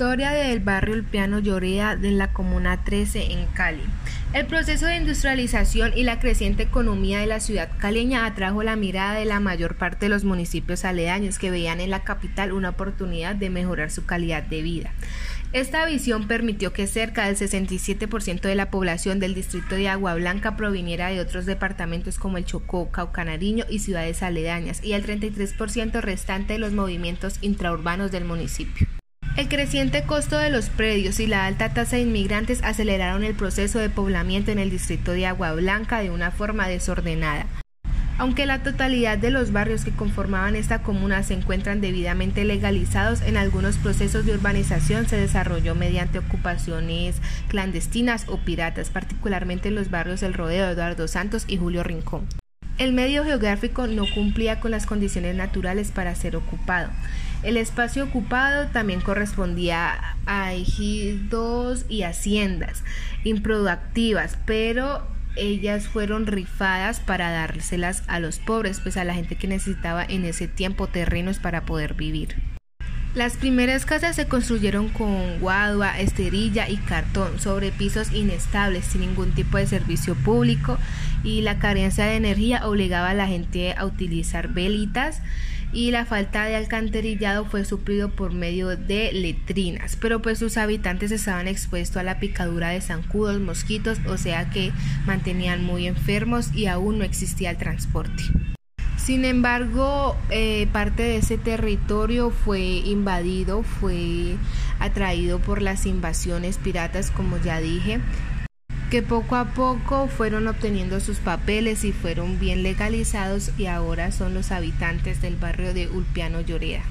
Historia del barrio Ulpiano Llorea de la Comuna 13 en Cali. El proceso de industrialización y la creciente economía de la ciudad caleña atrajo la mirada de la mayor parte de los municipios aledaños que veían en la capital una oportunidad de mejorar su calidad de vida. Esta visión permitió que cerca del 67% de la población del distrito de Agua Blanca proviniera de otros departamentos como el Chocó, Caucanariño y ciudades aledañas, y el 33% restante de los movimientos intraurbanos del municipio. El creciente costo de los predios y la alta tasa de inmigrantes aceleraron el proceso de poblamiento en el distrito de Agua Blanca de una forma desordenada. Aunque la totalidad de los barrios que conformaban esta comuna se encuentran debidamente legalizados, en algunos procesos de urbanización se desarrolló mediante ocupaciones clandestinas o piratas, particularmente en los barrios del Rodeo Eduardo Santos y Julio Rincón. El medio geográfico no cumplía con las condiciones naturales para ser ocupado. El espacio ocupado también correspondía a ejidos y haciendas improductivas, pero ellas fueron rifadas para dárselas a los pobres, pues a la gente que necesitaba en ese tiempo terrenos para poder vivir. Las primeras casas se construyeron con guadua, esterilla y cartón sobre pisos inestables sin ningún tipo de servicio público y la carencia de energía obligaba a la gente a utilizar velitas y la falta de alcantarillado fue suplido por medio de letrinas, pero pues sus habitantes estaban expuestos a la picadura de zancudos, mosquitos, o sea que mantenían muy enfermos y aún no existía el transporte. Sin embargo, eh, parte de ese territorio fue invadido, fue atraído por las invasiones piratas, como ya dije, que poco a poco fueron obteniendo sus papeles y fueron bien legalizados y ahora son los habitantes del barrio de Ulpiano Lloreda.